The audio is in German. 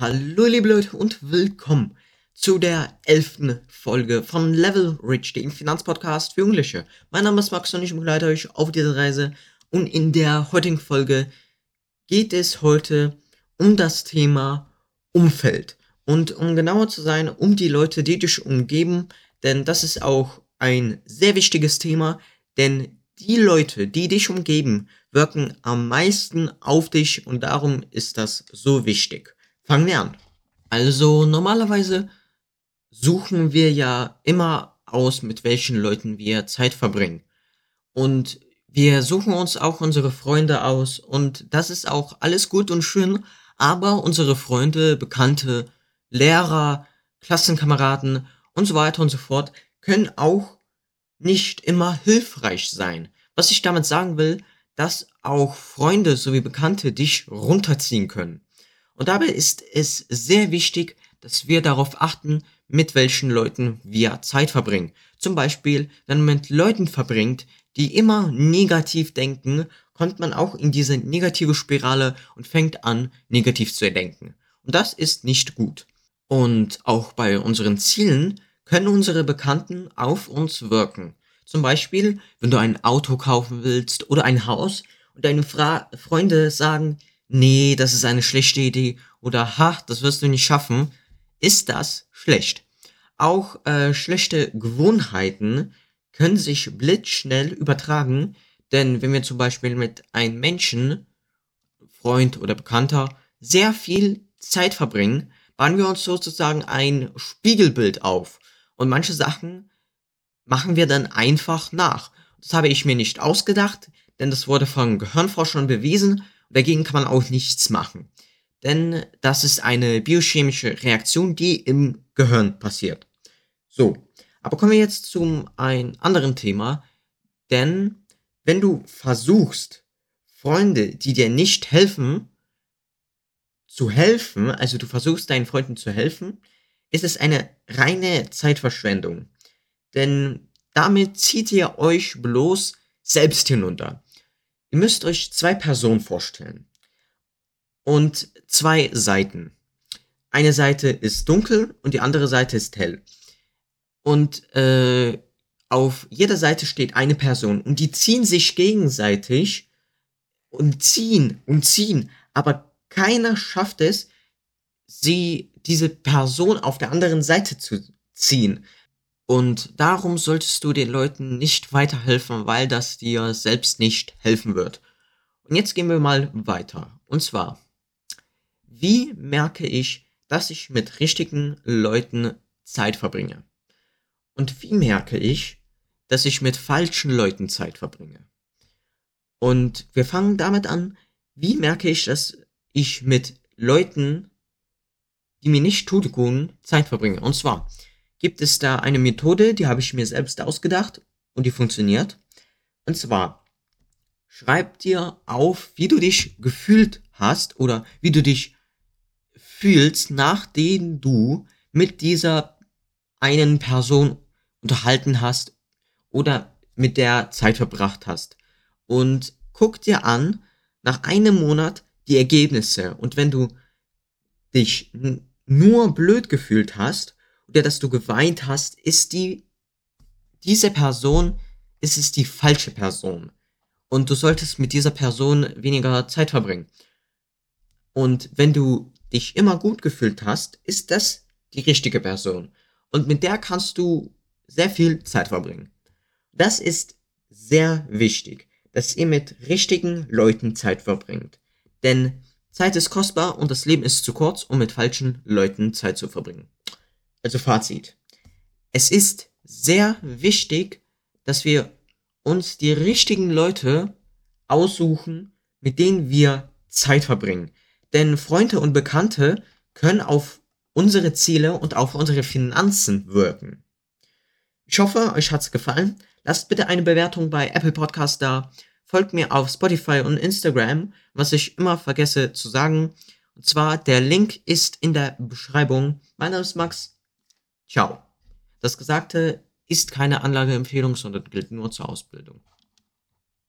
Hallo liebe Leute und willkommen zu der elften Folge von Level Rich, dem Finanzpodcast für Jugendliche. Mein Name ist Max und ich begleite euch auf dieser Reise und in der heutigen Folge geht es heute um das Thema Umfeld und um genauer zu sein, um die Leute, die dich umgeben, denn das ist auch ein sehr wichtiges Thema, denn die Leute, die dich umgeben, wirken am meisten auf dich und darum ist das so wichtig. Fangen wir an. Also normalerweise suchen wir ja immer aus, mit welchen Leuten wir Zeit verbringen. Und wir suchen uns auch unsere Freunde aus und das ist auch alles gut und schön, aber unsere Freunde, Bekannte, Lehrer, Klassenkameraden und so weiter und so fort können auch nicht immer hilfreich sein. Was ich damit sagen will, dass auch Freunde sowie Bekannte dich runterziehen können. Und dabei ist es sehr wichtig, dass wir darauf achten, mit welchen Leuten wir Zeit verbringen. Zum Beispiel, wenn man mit Leuten verbringt, die immer negativ denken, kommt man auch in diese negative Spirale und fängt an, negativ zu denken. Und das ist nicht gut. Und auch bei unseren Zielen können unsere Bekannten auf uns wirken. Zum Beispiel, wenn du ein Auto kaufen willst oder ein Haus und deine Fra Freunde sagen, nee, das ist eine schlechte Idee oder ha, das wirst du nicht schaffen, ist das schlecht. Auch äh, schlechte Gewohnheiten können sich blitzschnell übertragen, denn wenn wir zum Beispiel mit einem Menschen, Freund oder Bekannter, sehr viel Zeit verbringen, bauen wir uns sozusagen ein Spiegelbild auf. Und manche Sachen machen wir dann einfach nach. Das habe ich mir nicht ausgedacht, denn das wurde von Gehirnforschern bewiesen Dagegen kann man auch nichts machen. Denn das ist eine biochemische Reaktion, die im Gehirn passiert. So, aber kommen wir jetzt zum ein anderen Thema. Denn wenn du versuchst, Freunde, die dir nicht helfen, zu helfen, also du versuchst deinen Freunden zu helfen, ist es eine reine Zeitverschwendung. Denn damit zieht ihr euch bloß selbst hinunter. Ihr müsst euch zwei Personen vorstellen und zwei Seiten. Eine Seite ist dunkel und die andere Seite ist hell. Und äh, auf jeder Seite steht eine Person und die ziehen sich gegenseitig und ziehen und ziehen, aber keiner schafft es, sie diese Person auf der anderen Seite zu ziehen. Und darum solltest du den Leuten nicht weiterhelfen, weil das dir selbst nicht helfen wird. Und jetzt gehen wir mal weiter. Und zwar, wie merke ich, dass ich mit richtigen Leuten Zeit verbringe? Und wie merke ich, dass ich mit falschen Leuten Zeit verbringe? Und wir fangen damit an, wie merke ich, dass ich mit Leuten, die mir nicht tun, Zeit verbringe? Und zwar, gibt es da eine Methode, die habe ich mir selbst ausgedacht und die funktioniert. Und zwar, schreib dir auf, wie du dich gefühlt hast oder wie du dich fühlst, nachdem du mit dieser einen Person unterhalten hast oder mit der Zeit verbracht hast. Und guck dir an, nach einem Monat die Ergebnisse. Und wenn du dich nur blöd gefühlt hast oder dass du geweint hast, ist die, diese Person, ist es die falsche Person. Und du solltest mit dieser Person weniger Zeit verbringen. Und wenn du dich immer gut gefühlt hast, ist das die richtige Person. Und mit der kannst du sehr viel Zeit verbringen. Das ist sehr wichtig, dass ihr mit richtigen Leuten Zeit verbringt. Denn Zeit ist kostbar und das Leben ist zu kurz, um mit falschen Leuten Zeit zu verbringen. Also Fazit. Es ist sehr wichtig, dass wir uns die richtigen Leute aussuchen, mit denen wir Zeit verbringen. Denn Freunde und Bekannte können auf unsere Ziele und auf unsere Finanzen wirken. Ich hoffe, euch hat's gefallen. Lasst bitte eine Bewertung bei Apple Podcast da. Folgt mir auf Spotify und Instagram, was ich immer vergesse zu sagen. Und zwar, der Link ist in der Beschreibung. Mein Name ist Max. Ciao. Das Gesagte ist keine Anlageempfehlung, sondern gilt nur zur Ausbildung.